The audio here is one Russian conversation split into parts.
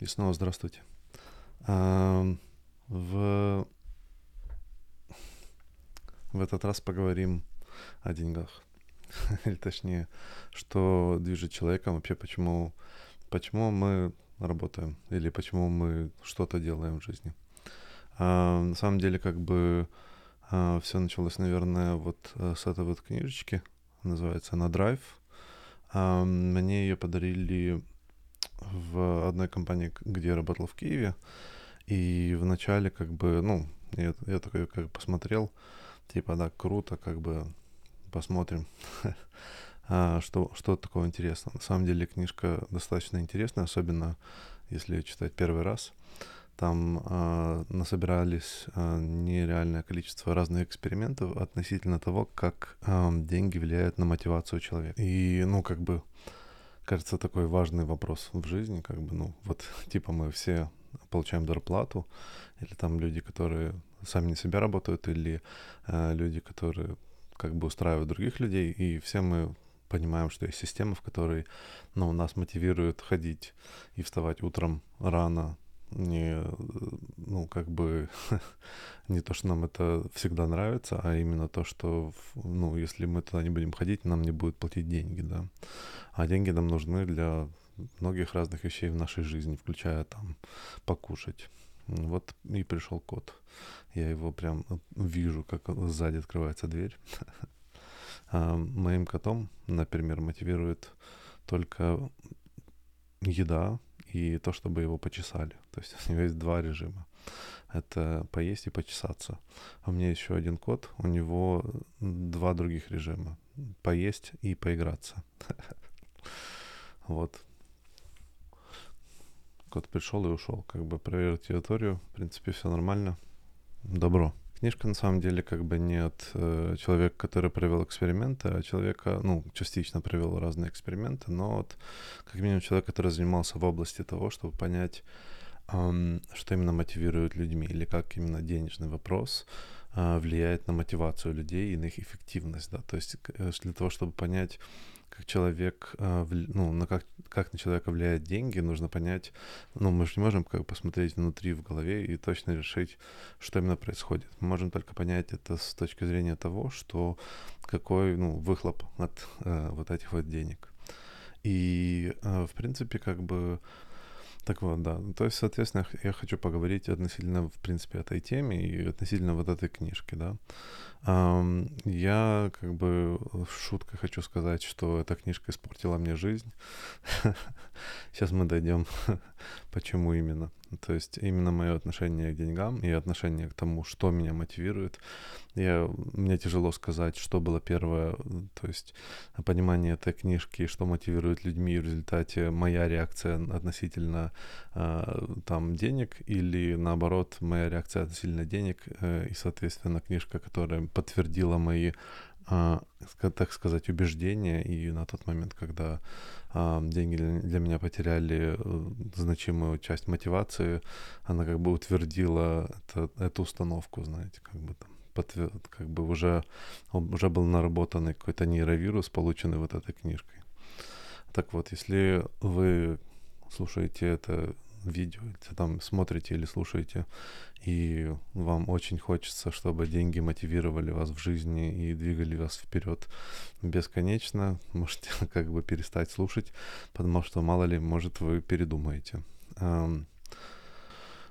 И снова здравствуйте. А, в, в этот раз поговорим о деньгах. Или точнее, что движет человеком вообще, почему, почему мы работаем или почему мы что-то делаем в жизни. А, на самом деле, как бы а, все началось, наверное, вот а, с этой вот книжечки, называется она Drive. А, мне ее подарили в одной компании, где я работал в Киеве. И вначале как бы, ну, я, я такой как посмотрел, типа, да, круто, как бы посмотрим, а, что, что такого интересного. На самом деле книжка достаточно интересная, особенно если читать первый раз. Там э, насобирались э, нереальное количество разных экспериментов относительно того, как э, деньги влияют на мотивацию человека. И, ну, как бы, кажется, такой важный вопрос в жизни, как бы, ну, вот, типа мы все получаем зарплату, или там люди, которые сами на себя работают, или э, люди, которые как бы устраивают других людей, и все мы понимаем, что есть система, в которой, ну, нас мотивирует ходить и вставать утром рано, не, ну, как бы, не то, что нам это всегда нравится, а именно то, что, ну, если мы туда не будем ходить, нам не будут платить деньги, да. А деньги нам нужны для многих разных вещей в нашей жизни, включая там покушать. Вот и пришел кот. Я его прям вижу, как сзади открывается дверь. А моим котом, например, мотивирует только еда, и то, чтобы его почесали. То есть у него есть два режима. Это поесть и почесаться. А у меня еще один кот, у него два других режима. Поесть и поиграться. Вот. Кот пришел и ушел. Как бы проверил территорию. В принципе, все нормально. Добро. Книжка на самом деле как бы не от э, человека, который провел эксперименты, а человека, ну, частично провел разные эксперименты, но от, как минимум, человек, который занимался в области того, чтобы понять, что именно мотивирует людьми, или как именно денежный вопрос э, влияет на мотивацию людей и на их эффективность, да, то есть э, для того, чтобы понять, как человек, а, ну, на как, как на человека влияют деньги, нужно понять, ну, мы же не можем как посмотреть внутри в голове и точно решить, что именно происходит. Мы можем только понять это с точки зрения того, что какой, ну, выхлоп от э, вот этих вот денег. И, э, в принципе, как бы, так вот, да. То есть, соответственно, я хочу поговорить относительно, в принципе, этой теме и относительно вот этой книжки, да. Я как бы шуткой хочу сказать, что эта книжка испортила мне жизнь. Сейчас мы дойдем, почему именно. То есть именно мое отношение к деньгам и отношение к тому, что меня мотивирует. Я, мне тяжело сказать, что было первое, то есть понимание этой книжки, что мотивирует людьми в результате моя реакция относительно э, там денег или наоборот моя реакция относительно денег э, и соответственно книжка, которая подтвердила мои так сказать, убеждения, и на тот момент, когда а, деньги для меня потеряли э, значимую часть мотивации, она как бы утвердила это, эту установку, знаете, как бы там как бы уже, уже был наработанный какой-то нейровирус, полученный вот этой книжкой. Так вот, если вы слушаете это видео, там смотрите или слушаете, и вам очень хочется, чтобы деньги мотивировали вас в жизни и двигали вас вперед бесконечно, можете как бы перестать слушать, потому что мало ли, может, вы передумаете.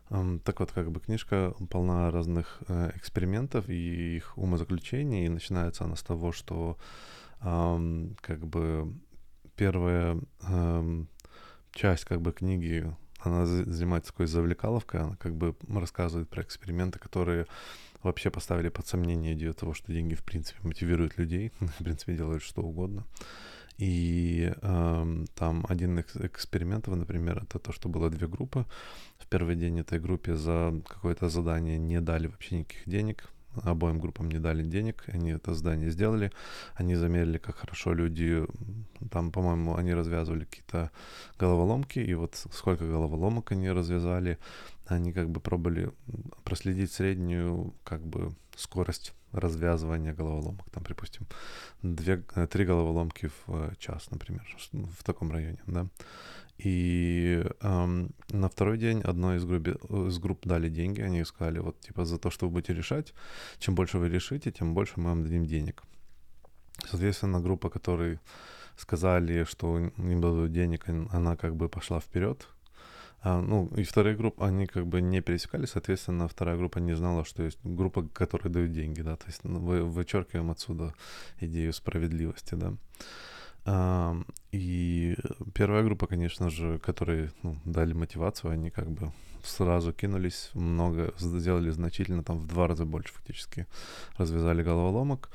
Так вот, как бы книжка полна разных э, экспериментов и их умозаключений, и начинается она с того, что как бы первая часть как бы книги она занимается такой завлекаловкой, она как бы рассказывает про эксперименты, которые вообще поставили под сомнение идею того, что деньги в принципе мотивируют людей, в принципе делают что угодно. И э, там один из экспериментов, например, это то, что было две группы. В первый день этой группе за какое-то задание не дали вообще никаких денег, обоим группам не дали денег, они это здание сделали, они замерили, как хорошо люди, там, по-моему, они развязывали какие-то головоломки, и вот сколько головоломок они развязали, они как бы пробовали проследить среднюю, как бы, скорость развязывания головоломок, там, припустим, две, три головоломки в час, например, в таком районе, да, И эм, на второй день одной из групп, из групп дали деньги, они сказали, вот типа за то, что вы будете решать, чем больше вы решите, тем больше мы вам дадим денег. Соответственно, группа, которые сказали, что им дадут денег, она как бы пошла вперед, а, ну, и вторая группа, они как бы не пересекались, соответственно, вторая группа не знала, что есть группа, которая дают деньги, да, то есть ну, вы, вычеркиваем отсюда идею справедливости, да. И первая группа, конечно же, которые ну, дали мотивацию, они как бы сразу кинулись, много сделали значительно, там в два раза больше фактически развязали головоломок.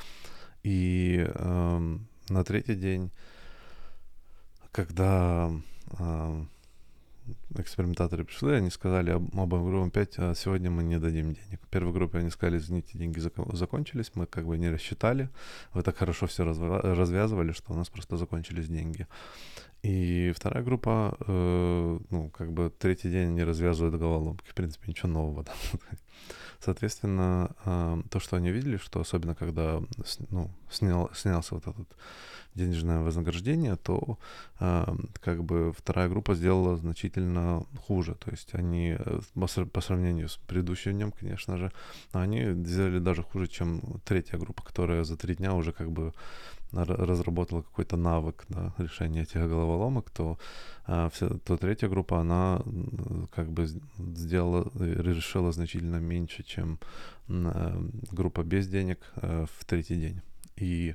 И э, на третий день, когда экспериментаторы пришли, они сказали об, обоим группам 5, а сегодня мы не дадим денег. В первой группе они сказали, извините, деньги зак- закончились, мы как бы не рассчитали, вы так хорошо все разв- развязывали, что у нас просто закончились деньги. И вторая группа, э, ну, как бы третий день они развязывают головоломки, в принципе, ничего нового. Да? Соответственно, э, то, что они видели, что особенно когда ну, снял, снялся вот этот денежное вознаграждение, то э, как бы вторая группа сделала значительно хуже. То есть они э, по сравнению с предыдущим днем, конечно же, они сделали даже хуже, чем третья группа, которая за три дня уже как бы разработала какой-то навык да, решения этих головоломок, то, вся, то третья группа, она как бы сделала, решила значительно меньше, чем группа без денег в третий день. И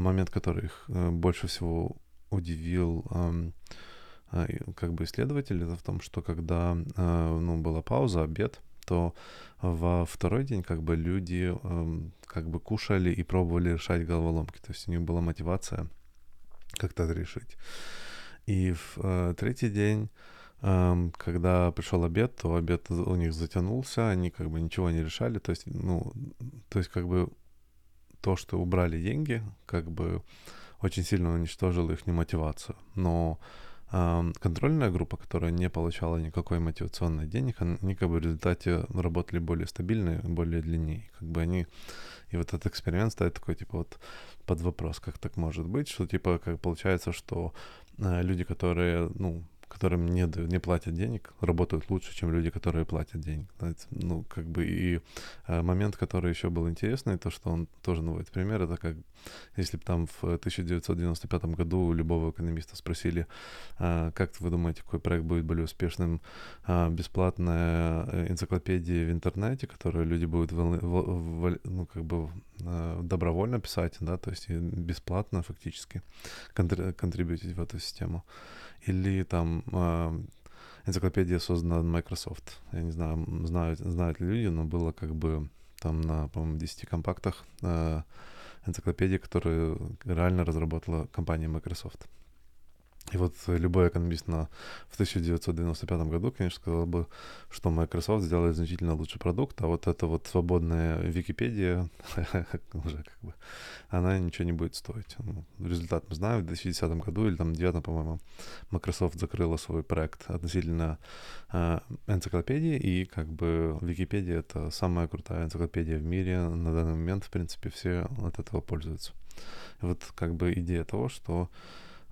момент, который их э, больше всего удивил а, как бы исследователь, это в том, что когда а, ну, была пауза, обед, то во второй день как бы люди как бы кушали и пробовали решать головоломки. То есть у них была мотивация как-то это решить. И в э, третий день, э, когда пришел обед, то обед у них затянулся, они как бы ничего не решали. То есть, ну, то есть как бы то, что убрали деньги, как бы очень сильно уничтожило их мотивацию. Но контрольная группа, которая не получала никакой мотивационной денег, они как бы в результате работали более стабильно, более длиннее. Как бы они... И вот этот эксперимент ставит такой, типа, вот под вопрос, как так может быть, что, типа, как получается, что э, люди, которые, ну, которым не, не платят денег, работают лучше, чем люди, которые платят денег. Ну, как бы и э, момент, который еще был интересный, то, что он тоже наводит пример, это как если бы там в 1995 году любого экономиста спросили, э, как вы думаете, какой проект будет более успешным, э, бесплатная энциклопедия в интернете, которую люди будут ну, как бы добровольно писать, да, то есть бесплатно фактически контрибьютить в эту систему или там э, энциклопедия создана Microsoft. Я не знаю, знают, знают ли люди, но было как бы там на, по-моему, 10 компактах э, энциклопедии, которую реально разработала компания Microsoft. И вот любой экономист на, в 1995 году, конечно, сказал бы, что Microsoft сделает значительно лучший продукт, а вот эта вот свободная Википедия уже как бы, она ничего не будет стоить. Ну, результат мы знаем, в 2010 году или там 2009, по-моему, Microsoft закрыла свой проект относительно э, энциклопедии, и как бы Википедия — это самая крутая энциклопедия в мире. На данный момент, в принципе, все от этого пользуются. И вот как бы идея того, что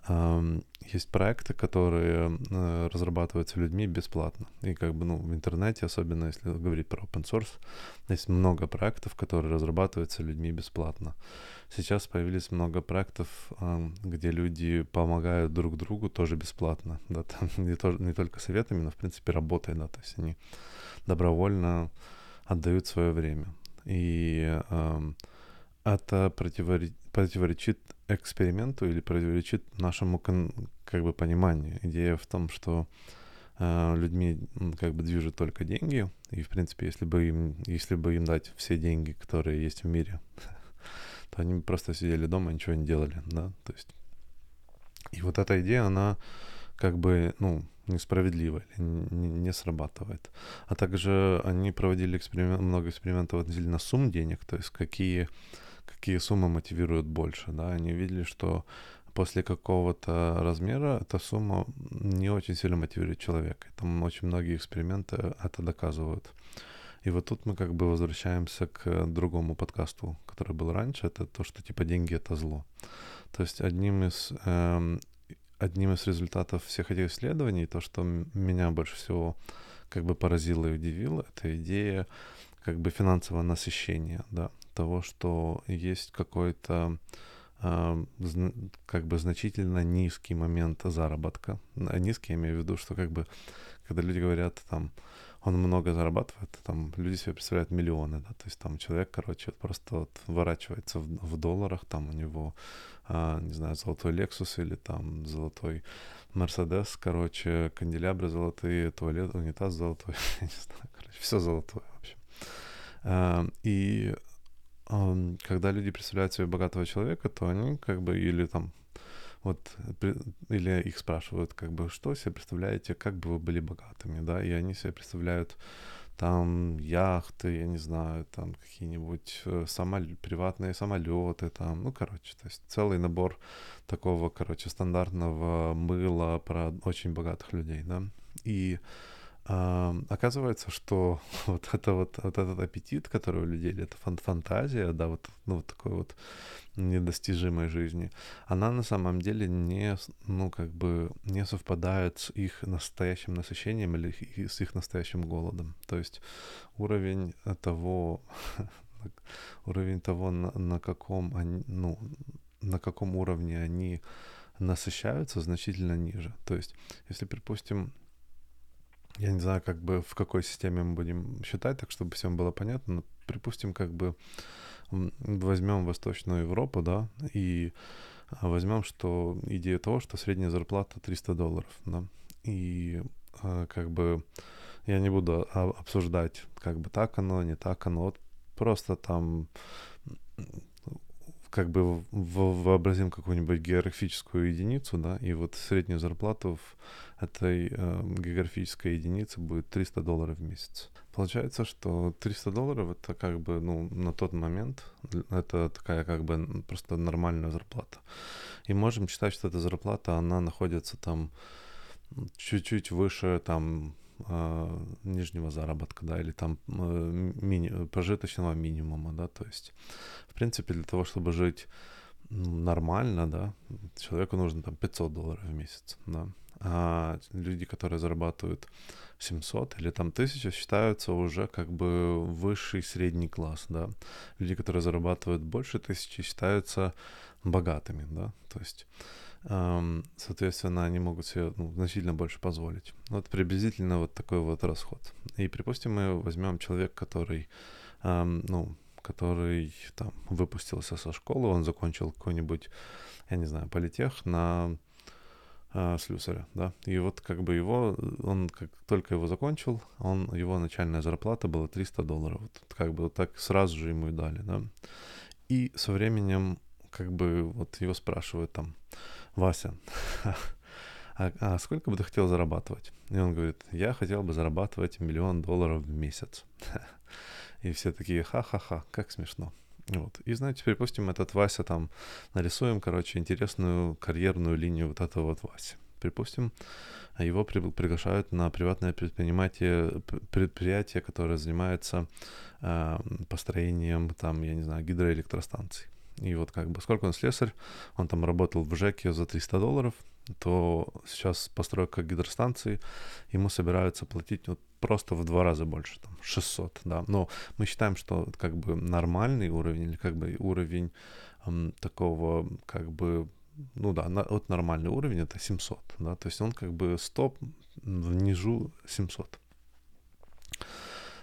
есть проекты, которые э, разрабатываются людьми бесплатно. И как бы, ну, в интернете, особенно если говорить про open source, есть много проектов, которые разрабатываются людьми бесплатно. Сейчас появились много проектов, где люди помогают друг другу тоже бесплатно. Да, там не, то, не только советами, но, в принципе, работой, да, то есть они добровольно отдают свое время. И это противоречит, противоречит эксперименту или противоречит нашему как бы пониманию. Идея в том, что э, людьми как бы движут только деньги, и в принципе, если бы им, если бы им дать все деньги, которые есть в мире, то они бы просто сидели дома и ничего не делали, да, то есть. И вот эта идея, она как бы, ну, несправедливо или не, не срабатывает. А также они проводили эксперимент, много экспериментов относительно сумм денег, то есть какие какие суммы мотивируют больше, да, они видели, что после какого-то размера эта сумма не очень сильно мотивирует человека. Там очень многие эксперименты это доказывают. И вот тут мы как бы возвращаемся к другому подкасту, который был раньше, это то, что типа деньги это зло. То есть одним из, эм, одним из результатов всех этих исследований, то, что меня больше всего как бы поразило и удивило, это идея как бы финансового насыщения, да, того, что есть какой-то э, как бы значительно низкий момент заработка. Низкий я имею в виду, что как бы, когда люди говорят там, он много зарабатывает, там люди себе представляют миллионы, да, то есть там человек, короче, просто вот ворачивается в, в долларах, там у него, а, не знаю, золотой Lexus или там золотой Мерседес, короче, канделябры золотые, туалет, унитаз золотой, не знаю, короче, все золотое. А, и а, когда люди представляют себе богатого человека, то они как бы или там вот, или их спрашивают, как бы, что себе представляете, как бы вы были богатыми, да, и они себе представляют там яхты, я не знаю, там какие-нибудь э, самолет, приватные самолеты, там, ну, короче, то есть целый набор такого, короче, стандартного мыла про очень богатых людей, да, и оказывается, что вот это вот, вот этот аппетит, который у людей, это фан фантазия, да, вот, ну, вот такой вот недостижимой жизни, она на самом деле не, ну, как бы не совпадает с их настоящим насыщением или с их настоящим голодом. То есть уровень того, уровень того, на, на каком они, ну, на каком уровне они насыщаются, значительно ниже. То есть, если, припустим, я не знаю, как бы в какой системе мы будем считать, так чтобы всем было понятно, но припустим, как бы возьмем Восточную Европу, да, и возьмем, что идея того, что средняя зарплата 300 долларов, да, и а, как бы я не буду обсуждать, как бы так оно, не так оно, вот просто там как бы вообразим какую-нибудь географическую единицу, да, и вот среднюю зарплату в этой э, географической единице будет 300 долларов в месяц. Получается, что 300 долларов это как бы, ну, на тот момент, это такая как бы просто нормальная зарплата. И можем считать, что эта зарплата, она находится там чуть-чуть выше там э, нижнего заработка, да, или там э, мини, прожиточного минимума, да, то есть, в принципе, для того, чтобы жить нормально, да, человеку нужно там 500 долларов в месяц, да, а люди, которые зарабатывают 700 или там 1000, считаются уже как бы высший средний класс, да. Люди, которые зарабатывают больше тысячи, считаются богатыми, да, то есть соответственно, они могут себе ну, значительно больше позволить. Вот приблизительно вот такой вот расход. И, припустим, мы возьмем человека, который, ну, который там выпустился со школы, он закончил какой-нибудь, я не знаю, политех на э, слюсаря, да, и вот как бы его, он как только его закончил, он, его начальная зарплата была 300 долларов, вот как бы вот так сразу же ему и дали, да, и со временем как бы вот его спрашивают там, Вася, а, а сколько бы ты хотел зарабатывать? И он говорит, я хотел бы зарабатывать миллион долларов в месяц. И все такие, ха-ха-ха, как смешно. Вот. И знаете, припустим, этот Вася там нарисуем, короче, интересную карьерную линию вот этого вот Васи. Припустим, его при, приглашают на приватное предприятие, предприятие, которое занимается э, построением, там, я не знаю, гидроэлектростанций. И вот как бы сколько он слесарь, он там работал в ЖЭКе за 300 долларов, то сейчас постройка гидростанции, ему собираются платить вот просто в два раза больше, там 600, да. Но мы считаем, что как бы нормальный уровень или как бы уровень эм, такого как бы ну да, на, вот нормальный уровень это 700, да, то есть он как бы 100, внизу 700.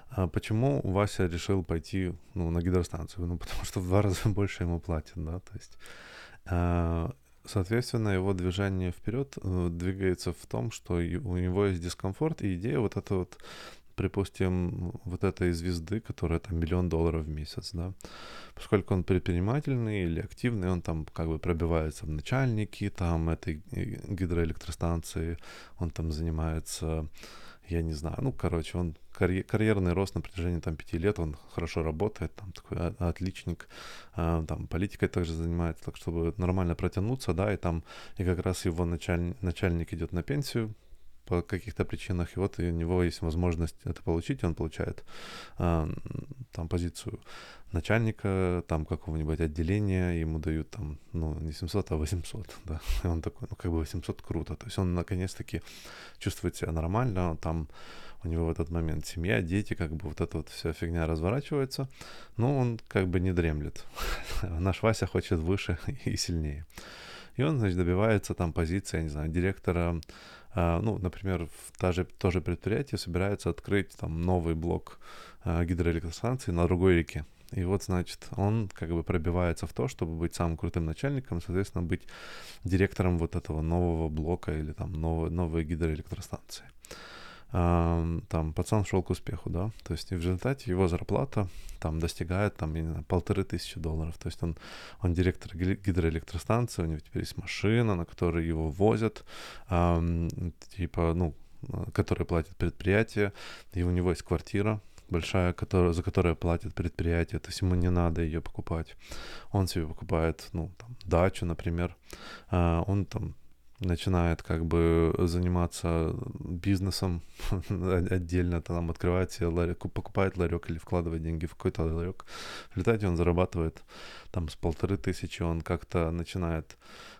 А почему Вася решил пойти ну, на гидростанцию? Ну, потому что в два раза больше ему платят, да, то есть... А, соответственно, его движение вперед э, двигается в том, что у него есть дискомфорт, и идея вот эта вот, припустим, вот этой звезды, которая там миллион долларов в месяц, да, поскольку он предпринимательный или активный, он там как бы пробивается в начальники там этой э, гидроэлектростанции, он там занимается я не знаю, ну, короче, он карьер, карьерный рост на протяжении там пяти лет, он хорошо работает, там такой отличник, а, там политикой также занимается, так чтобы нормально протянуться, да, и там, и как раз его началь, начальник идет на пенсию, по каких-то причинах, и вот у него есть возможность это получить, он получает там позицию начальника там какого-нибудь отделения, ему дают там, ну, не 700, а 800, да, и он такой, ну, как бы 800 круто, то есть он наконец-таки чувствует себя нормально, там у него в этот момент семья, дети, как бы вот эта вот вся фигня разворачивается, но он как бы не дремлет. Наш Вася хочет выше и сильнее. И он, значит, добивается там позиции, я не знаю, директора, ну, например, в та же, то же предприятие собирается открыть там новый блок э, гидроэлектростанции на другой реке. И вот, значит, он как бы пробивается в то, чтобы быть самым крутым начальником, соответственно, быть директором вот этого нового блока или там новой, новой гидроэлектростанции там пацан шел к успеху, да, то есть и в результате его зарплата там достигает там, я не знаю, полторы тысячи долларов, то есть он, он директор гидроэлектростанции, у него теперь есть машина, на которой его возят, типа, ну, которая платит предприятие, и у него есть квартира, большая, которая, за которую платит предприятие, то есть ему не надо ее покупать. Он себе покупает, ну, там, дачу, например, а, он там начинает как бы заниматься бизнесом отдельно, там открывает себе ларек, покупает ларек или вкладывает деньги в какой-то ларек. В результате он зарабатывает там с полторы тысячи, он как-то начинает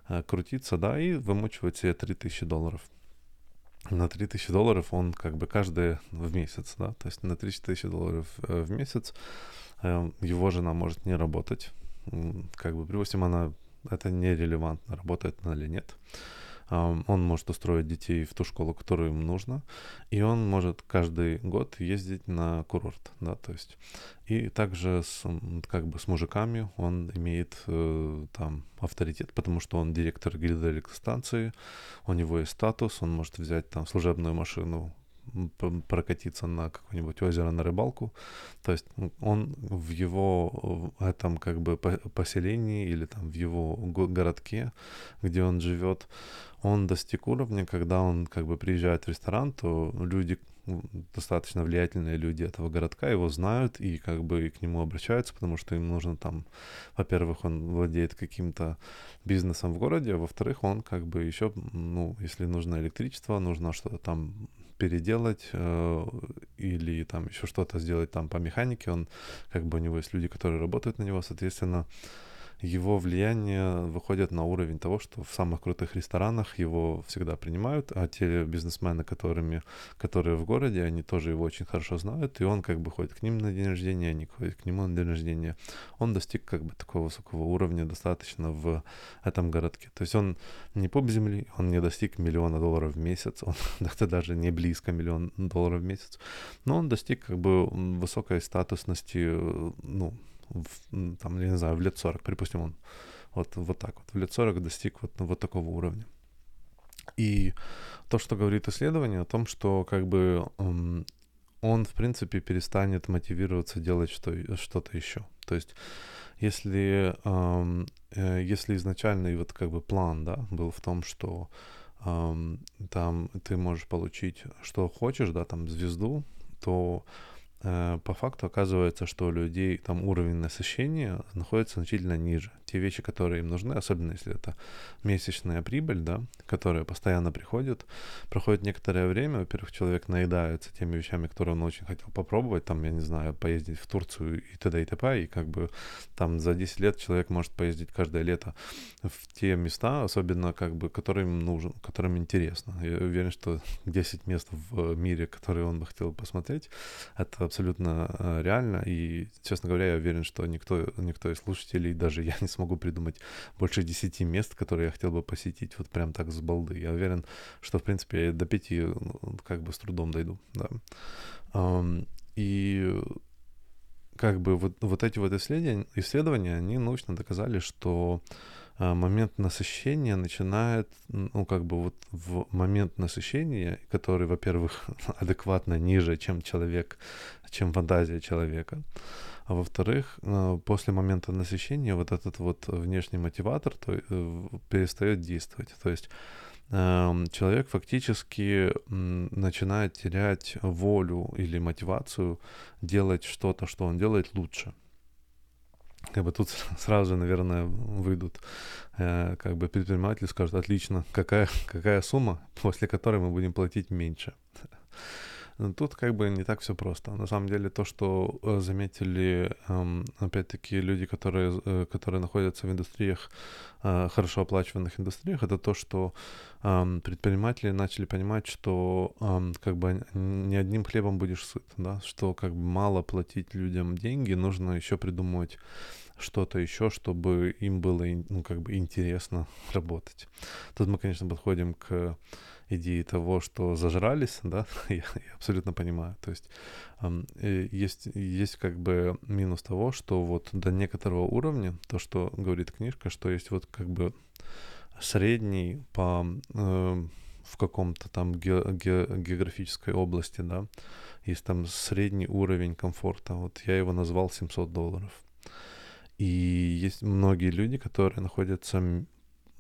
э, крутиться, да, и вымучивает себе три тысячи долларов. На 3000 долларов он как бы каждый в месяц, да, то есть на 3000 долларов э, в месяц э, его жена может не работать, как бы, допустим, она, это нерелевантно, работает она или нет он может устроить детей в ту школу, которую им нужно, и он может каждый год ездить на курорт, да, то есть. И также с, как бы с мужиками он имеет э, там авторитет, потому что он директор гидроэлектростанции, у него есть статус, он может взять там служебную машину прокатиться на какое-нибудь озеро на рыбалку. То есть он в его в этом как бы поселении или там в его городке, где он живет, он достиг уровня, когда он как бы приезжает в ресторан, то люди, достаточно влиятельные люди этого городка его знают и как бы к нему обращаются, потому что им нужно там, во-первых, он владеет каким-то бизнесом в городе, а во-вторых, он как бы еще, ну, если нужно электричество, нужно что-то там переделать э, или там еще что-то сделать там по механике, он как бы у него есть люди, которые работают на него, соответственно, его влияние выходит на уровень того, что в самых крутых ресторанах его всегда принимают, а те бизнесмены, которыми, которые в городе, они тоже его очень хорошо знают, и он как бы ходит к ним на день рождения, они ходят к нему на день рождения. Он достиг как бы такого высокого уровня достаточно в этом городке. То есть он не поп земли, он не достиг миллиона долларов в месяц, он даже не близко миллион долларов в месяц, но он достиг как бы высокой статусности, ну, в, там, я не знаю, в лет 40, припустим, он вот, вот так вот, в лет 40 достиг вот, вот такого уровня. И то, что говорит исследование о том, что как бы он, в принципе, перестанет мотивироваться делать что, что-то еще. То есть, если, э, если изначальный вот как бы план, да, был в том, что um, там ты можешь получить, что хочешь, да, там звезду, то по факту оказывается, что у людей там уровень насыщения находится значительно ниже. Те вещи, которые им нужны, особенно если это месячная прибыль, да, которая постоянно приходит, проходит некоторое время, во-первых, человек наедается теми вещами, которые он очень хотел попробовать, там, я не знаю, поездить в Турцию и т.д. и т.п. И как бы там за 10 лет человек может поездить каждое лето в те места, особенно как бы, которым нужен, которым интересно. Я уверен, что 10 мест в мире, которые он бы хотел посмотреть, это абсолютно э, реально. И, честно говоря, я уверен, что никто, никто из слушателей, даже я не смогу придумать больше 10 мест, которые я хотел бы посетить вот прям так с балды. Я уверен, что, в принципе, я до 5 ну, как бы с трудом дойду, да. И как бы вот, вот эти вот исследования, исследования, они научно доказали, что а, момент насыщения начинает, ну, как бы вот в момент насыщения, который, во-первых, адекватно ниже, чем человек, чем фантазия человека, а во-вторых, а, после момента насыщения вот этот вот внешний мотиватор то, э, перестает действовать. То есть эм, человек фактически начинает терять волю или мотивацию делать что-то, что он делает лучше. как бы тут сразу же, наверное, выйдут э, как бы предприниматели скажут, отлично, какая, какая сумма, после которой мы будем платить меньше. Тут как бы не так все просто. На самом деле то, что э, заметили, эм, опять-таки, люди, которые, э, которые находятся в индустриях, э, хорошо оплачиваемых индустриях, это то, что эм, предприниматели начали понимать, что эм, как бы не одним хлебом будешь сыт, да, что как бы мало платить людям деньги, нужно еще придумывать что-то еще, чтобы им было ну, как бы интересно работать. Тут мы, конечно, подходим к идеи того, что зажрались, да, я, я абсолютно понимаю. То есть э, есть, есть как бы минус того, что вот до некоторого уровня, то, что говорит книжка, что есть вот как бы средний по э, в каком-то там ге, ге, географической области, да, есть там средний уровень комфорта. Вот я его назвал 700 долларов. И есть многие люди, которые находятся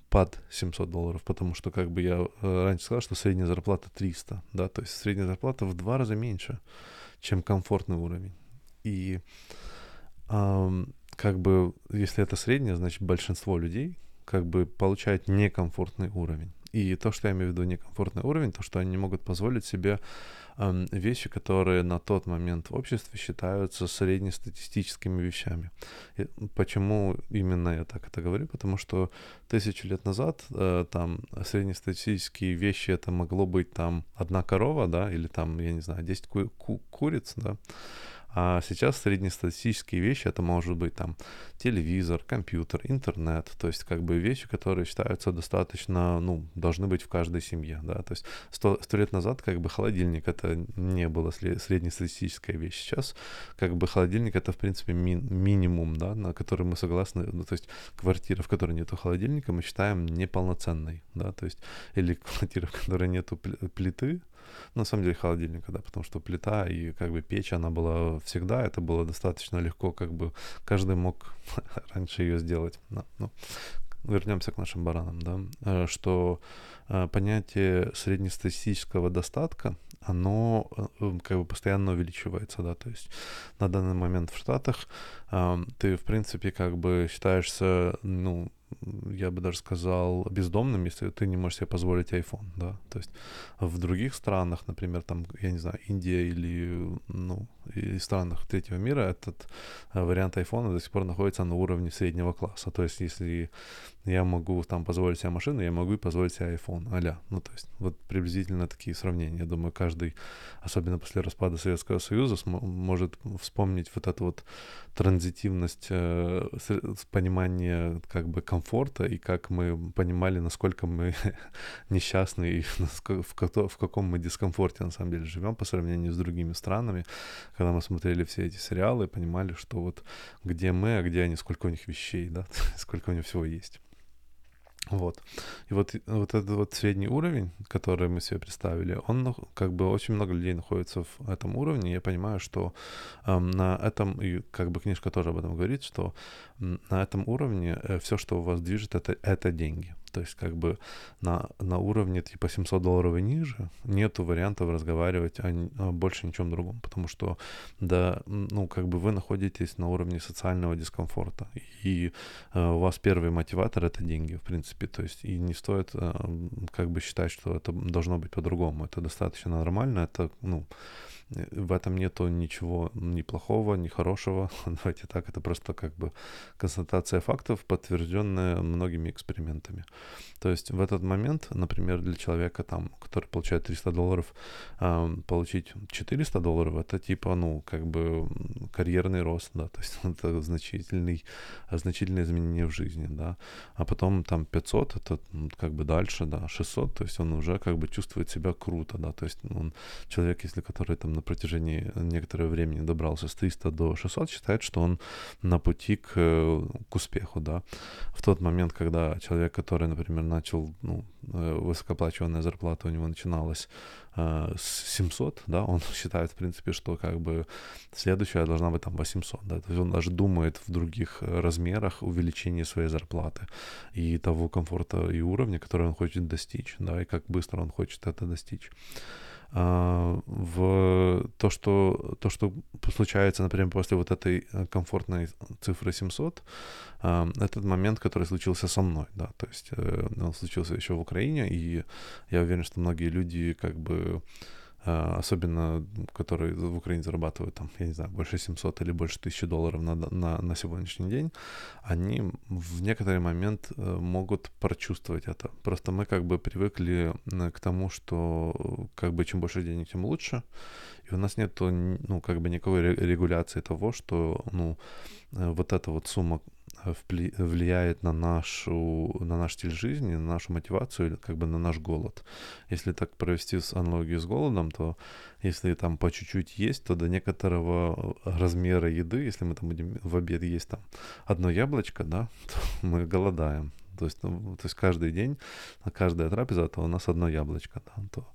под 700 долларов, потому что, как бы я э, раньше сказал, что средняя зарплата 300, да, то есть средняя зарплата в два раза меньше, чем комфортный уровень. И эм, как бы, если это средняя, значит, большинство людей как бы получает некомфортный уровень. И то, что я имею в виду некомфортный уровень, то, что они не могут позволить себе э, вещи, которые на тот момент в обществе считаются среднестатистическими вещами. И почему именно я так это говорю? Потому что тысячу лет назад э, там среднестатистические вещи это могло быть там одна корова, да, или там, я не знаю, 10 ку- ку- куриц, да, а сейчас среднестатистические вещи, это может быть там телевизор, компьютер, интернет, то есть как бы вещи, которые считаются достаточно, ну, должны быть в каждой семье, да, то есть сто, сто лет назад как бы холодильник это не было среднестатистическая вещь, сейчас как бы холодильник это в принципе ми минимум, да, на который мы согласны, ну, то есть квартира, в которой нету холодильника, мы считаем неполноценной, да, то есть или квартира, в которой нету плиты, на самом деле холодильника, да, потому что плита и как бы печь, она была всегда, это было достаточно легко, как бы каждый мог раньше ее сделать. Да, ну, вернемся к нашим баранам, да, э, что э, понятие среднестатистического достатка, оно э, как бы постоянно увеличивается, да, то есть на данный момент в Штатах ты, в принципе, как бы считаешься, ну, я бы даже сказал, бездомным, если ты не можешь себе позволить iPhone, да. То есть в других странах, например, там, я не знаю, Индия или, ну, и странах третьего мира, этот э, вариант iPhone до сих пор находится на уровне среднего класса. То есть если я могу там позволить себе машину, я могу и позволить себе iPhone, аля. Ну, то есть вот приблизительно такие сравнения. Я думаю, каждый, особенно после распада Советского Союза, может вспомнить вот эту вот транзитивность, э, понимание как бы комфорта и как мы понимали, насколько мы несчастны и в, в каком мы дискомфорте на самом деле живем по сравнению с другими странами, когда мы смотрели все эти сериалы, понимали, что вот где мы, а где они, сколько у них вещей, да, сколько у них всего есть. Вот. И вот, вот этот вот средний уровень, который мы себе представили, он как бы очень много людей находится в этом уровне. Я понимаю, что эм, на этом, и как бы книжка тоже об этом говорит, что на этом уровне э, все, что у вас движет, это, это деньги. То есть как бы на, на уровне типа 700 долларов и ниже нету вариантов разговаривать о, о больше ничем другом, потому что да, ну как бы вы находитесь на уровне социального дискомфорта, и э, у вас первый мотиватор это деньги, в принципе, то есть и не стоит э, как бы считать, что это должно быть по-другому, это достаточно нормально, это ну в этом нету ничего ни плохого, ни хорошего. Давайте так, это просто как бы констатация фактов, подтвержденная многими экспериментами. То есть в этот момент, например, для человека, там, который получает 300 долларов, э, получить 400 долларов, это типа, ну, как бы карьерный рост, да, то есть это значительный, значительное изменение в жизни, да. А потом там 500, это как бы дальше, да, 600, то есть он уже как бы чувствует себя круто, да, то есть он человек, если который там на протяжении некоторого времени добрался с 300 до 600, считает, что он на пути к, к успеху, да. В тот момент, когда человек, который, например, начал, ну, э, высокооплачиваемая зарплата у него начиналась э, с 700, да, он считает, в принципе, что как бы следующая должна быть там 800, да, то есть он даже думает в других размерах увеличения своей зарплаты и того комфорта и уровня, который он хочет достичь, да, и как быстро он хочет это достичь. А, в то, что, то, что случается, например, после вот этой э, комфортной цифры 700, а, этот момент, который случился со мной, да, то есть э, он случился еще в Украине, и я уверен, что многие люди как бы особенно которые в Украине зарабатывают там, я не знаю, больше 700 или больше 1000 долларов на, на, на сегодняшний день, они в некоторый момент э, могут прочувствовать это. Просто мы как бы привыкли к тому, что как бы чем больше денег, тем лучше, и у нас нет, ну, как бы никакой регуляции того, что, ну, э, вот эта вот сумма влияет на нашу, на наш стиль жизни, на нашу мотивацию, как бы на наш голод. Если так провести с аналогию с голодом, то если там по чуть-чуть есть, то до некоторого размера еды, если мы там будем в обед есть там одно яблочко, да, то мы голодаем. То есть, ну, то есть каждый день, каждая трапеза, это у нас одно яблочко. Да, то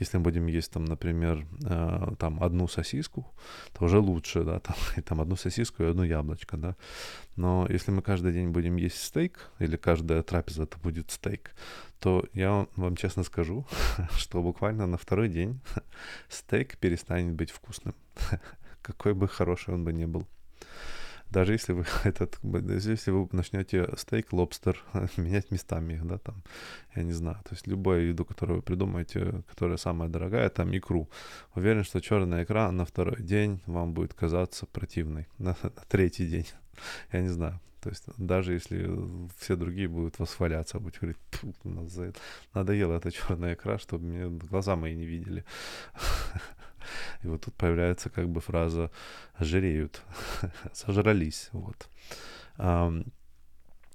если мы будем есть, там, например, э, там одну сосиску, то уже лучше, да, там, и, там одну сосиску и одно яблочко, да. Но если мы каждый день будем есть стейк, или каждая трапеза это будет стейк, то я вам честно скажу, что буквально на второй день стейк перестанет быть вкусным. Какой бы хороший он бы ни был даже если вы этот, если вы начнете стейк, лобстер менять местами да, там, я не знаю, то есть любую еду, которую вы придумаете, которая самая дорогая, там икру. Уверен, что черная икра на второй день вам будет казаться противной, на, на третий день, я не знаю. То есть даже если все другие будут восхваляться, будут говорить, надоела эта черная икра, чтобы мне глаза мои не видели. И вот тут появляется как бы фраза «жиреют», «сожрались». Вот.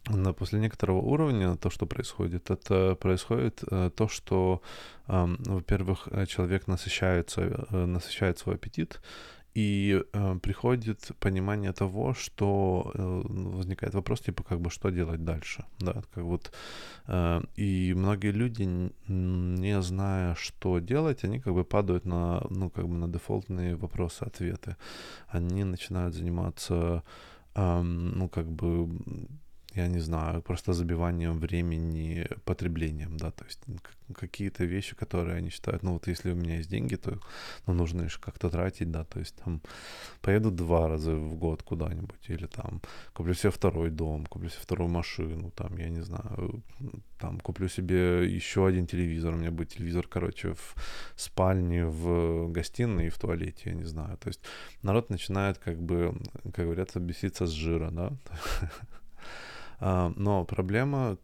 Но после некоторого уровня то, что происходит, это происходит э, то, что, во-первых, э, человек насыщается, э, насыщает свой аппетит, и э, приходит понимание того, что э, возникает вопрос, типа, как бы, что делать дальше, да, как вот, э, и многие люди, не зная, что делать, они как бы падают на, ну, как бы на дефолтные вопросы-ответы. Они начинают заниматься, э, ну, как бы, я не знаю, просто забиванием времени потреблением, да, то есть какие-то вещи, которые они считают, ну вот если у меня есть деньги, то ну, нужно их как-то тратить, да, то есть там поеду два раза в год куда-нибудь, или там куплю себе второй дом, куплю себе вторую машину, там, я не знаю, там куплю себе еще один телевизор, у меня будет телевизор, короче, в спальне, в гостиной и в туалете, я не знаю, то есть народ начинает как бы, как говорят, беситься с жира, да, но проблема,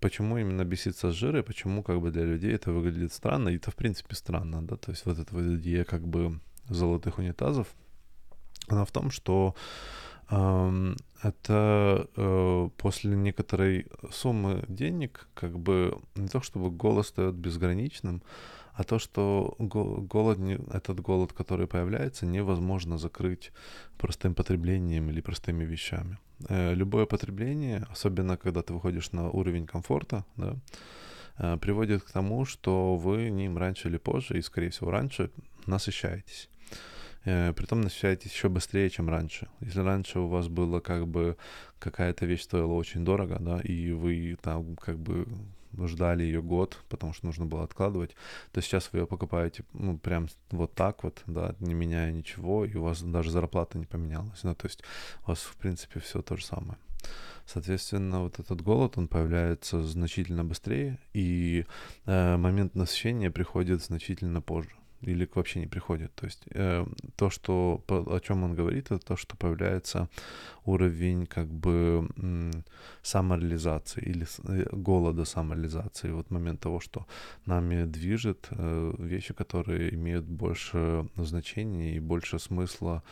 почему именно беситься с жира, почему как бы для людей это выглядит странно, и это в принципе странно, да, то есть вот эта вот идея как бы золотых унитазов, она в том, что это э, после некоторой суммы денег, как бы не то чтобы голос стает безграничным, а то, что голод, этот голод, который появляется, невозможно закрыть простым потреблением или простыми вещами. Э, любое потребление, особенно когда ты выходишь на уровень комфорта, да, э, приводит к тому, что вы ним раньше или позже, и, скорее всего, раньше насыщаетесь. Э, притом насыщаетесь еще быстрее, чем раньше. Если раньше у вас было как бы какая-то вещь стоила очень дорого, да, и вы там как бы ждали ее год, потому что нужно было откладывать, то сейчас вы ее покупаете, ну, прям вот так вот, да, не меняя ничего, и у вас даже зарплата не поменялась. Ну, то есть у вас, в принципе, все то же самое. Соответственно, вот этот голод, он появляется значительно быстрее, и э, момент насыщения приходит значительно позже или вообще не приходит. То есть э, то, что, о чем он говорит, это то, что появляется уровень как бы м, самореализации или э, голода самореализации. Вот момент того, что нами движет э, вещи, которые имеют больше значения и больше смысла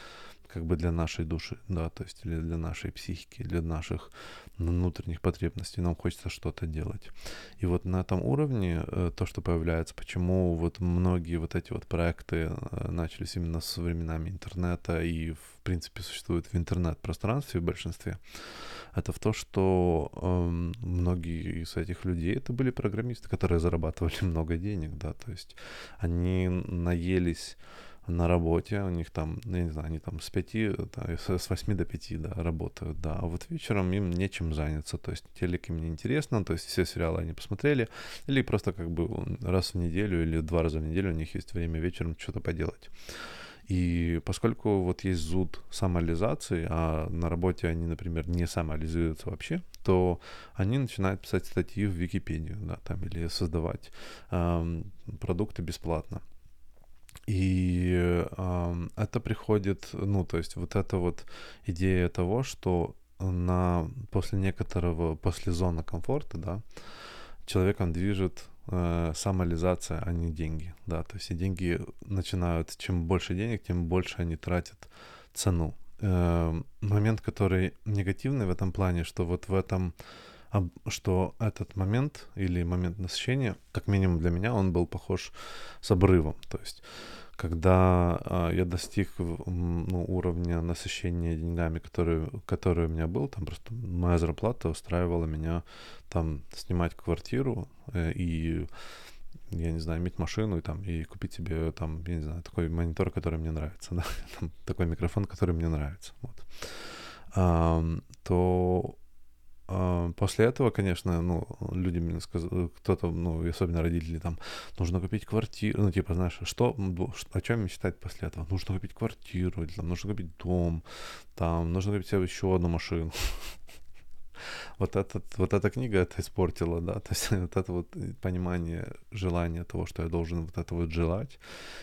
как бы для нашей души, да, то есть или для нашей психики, для наших внутренних потребностей, нам хочется что-то делать. И вот на этом уровне э, то, что появляется, почему вот многие вот эти вот проекты э, начались именно с временами интернета и, в принципе, существуют в интернет-пространстве в большинстве, это в то, что э, многие из этих людей это были программисты, которые зарабатывали много денег, да, то есть они наелись на работе, у них там, я не знаю, они там с 5, да, с 8 до 5, да, работают, да, а вот вечером им нечем заняться, то есть телек им не интересно, то есть все сериалы они посмотрели, или просто как бы раз в неделю или два раза в неделю у них есть время вечером что-то поделать. И поскольку вот есть зуд самореализации, а на работе они, например, не самореализуются вообще, то они начинают писать статьи в Википедию, да, там, или создавать эм, продукты бесплатно. И э, это приходит, ну, то есть вот эта вот идея того, что на, после некоторого, после зоны комфорта, да, человеком движет э, самореализация, а не деньги, да, то есть и деньги начинают, чем больше денег, тем больше они тратят цену. Э, момент, который негативный в этом плане, что вот в этом что этот момент или момент насыщения, как минимум для меня, он был похож с обрывом. То есть когда э, я достиг ну, уровня насыщения деньгами, который, который у меня был, там просто моя зарплата устраивала меня там снимать квартиру э, и я не знаю, иметь машину и там и купить себе там, я не знаю, такой монитор, который мне нравится, да, там, такой микрофон, который мне нравится, вот. А, то после этого, конечно, ну, люди мне сказали, кто-то, ну, особенно родители, там, нужно купить квартиру, ну, типа, знаешь, что, о чем мечтать после этого? Нужно купить квартиру, или там, нужно купить дом, там, нужно купить себе еще одну машину. вот, этот, вот эта книга это испортила, да, то есть вот это вот понимание, желание того, что я должен вот это вот желать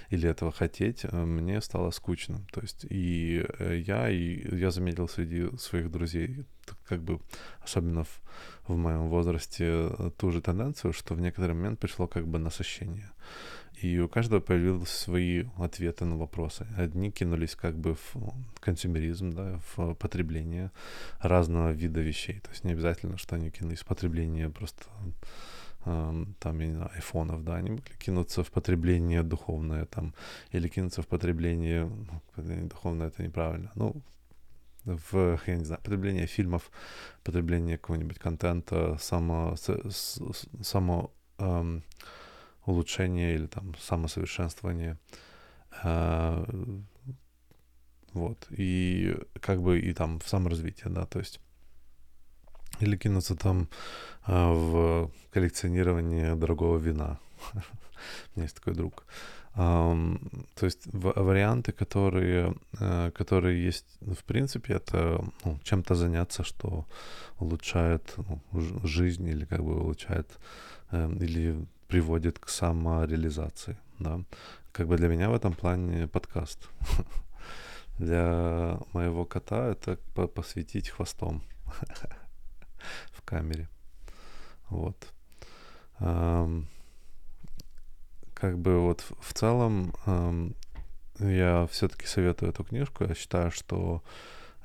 или этого хотеть, э, мне стало скучно, то есть и э, я, и я заметил среди своих друзей, как бы особенно в, в моем возрасте э, ту же тенденцию, что в некоторый момент пришло как бы насыщение. И у каждого появились свои ответы на вопросы. Одни кинулись как бы в консюмеризм, да, в потребление разного вида вещей. То есть не обязательно, что они кинулись в потребление просто там, я не знаю, айфонов, да, они могли кинуться в потребление духовное там, или кинуться в потребление, ну, духовное это неправильно, ну, в, я не знаю, потребление фильмов, потребление какого-нибудь контента, само, само эм, улучшение или там самосовершенствование. Э, вот. И как бы и там в саморазвитие, да, то есть или кинуться там э, в коллекционирование дорогого вина. У меня есть такой друг. Um, то есть варианты, которые, uh, которые есть, в принципе, это ну, чем-то заняться, что улучшает ну, жизнь или как бы улучшает uh, или приводит к самореализации, да. Как бы для меня в этом плане подкаст. Для моего кота это посветить хвостом в камере. Вот. Как бы вот в целом я все-таки советую эту книжку. Я считаю, что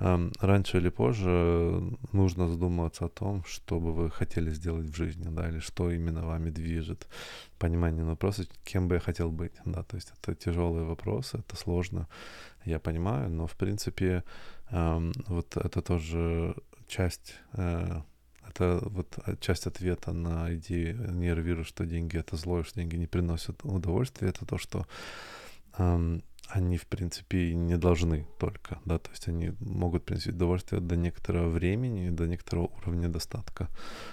раньше или позже нужно задумываться о том, что бы вы хотели сделать в жизни, да, или что именно вами движет. Понимание вопроса, кем бы я хотел быть, да, то есть это тяжелые вопросы, это сложно, я понимаю, но в принципе вот это тоже часть э, это вот часть ответа на идею нервируя, что деньги это зло, что деньги не приносят удовольствия, это то, что они, в принципе, не должны только, да, то есть они могут принести удовольствие до некоторого времени, до некоторого уровня достатка,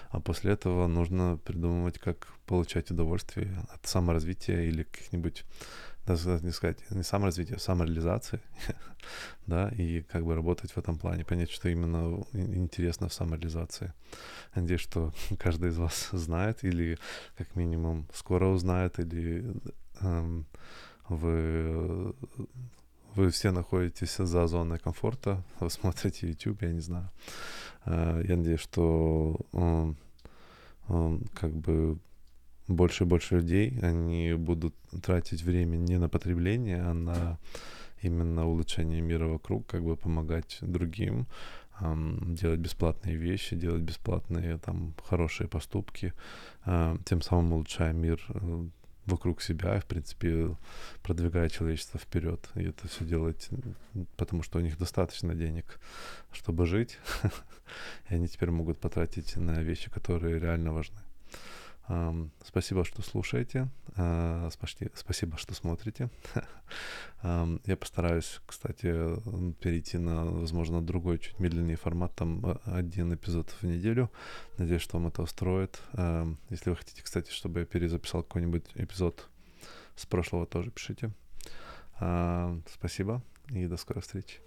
а после этого нужно придумывать, как получать удовольствие от саморазвития или каких-нибудь, даже не сказать, не саморазвития, а самореализации, да, и как бы работать в этом плане, понять, что именно интересно в самореализации. Надеюсь, что каждый из вас знает или как минимум скоро узнает или эм, вы, вы все находитесь за зоной комфорта, вы смотрите YouTube, я не знаю. Э, я надеюсь, что как бы больше и больше людей, они будут тратить время не на потребление, а на именно улучшение мира вокруг, как бы помогать другим, делать бесплатные вещи, делать бесплатные там хорошие поступки, э, тем самым улучшая мир э, вокруг себя в принципе, продвигая человечество вперед. И это все делать, потому что у них достаточно денег, чтобы жить. И они теперь могут потратить на вещи, которые реально важны. Спасибо, что слушаете. А, спасибо, что смотрите. Я постараюсь, кстати, перейти на, возможно, другой, чуть медленнее формат, там а, один эпизод в неделю. Надеюсь, что вам это устроит. Если вы хотите, кстати, чтобы я перезаписал какой-нибудь эпизод с прошлого, тоже пишите. Спасибо и до скорой встречи.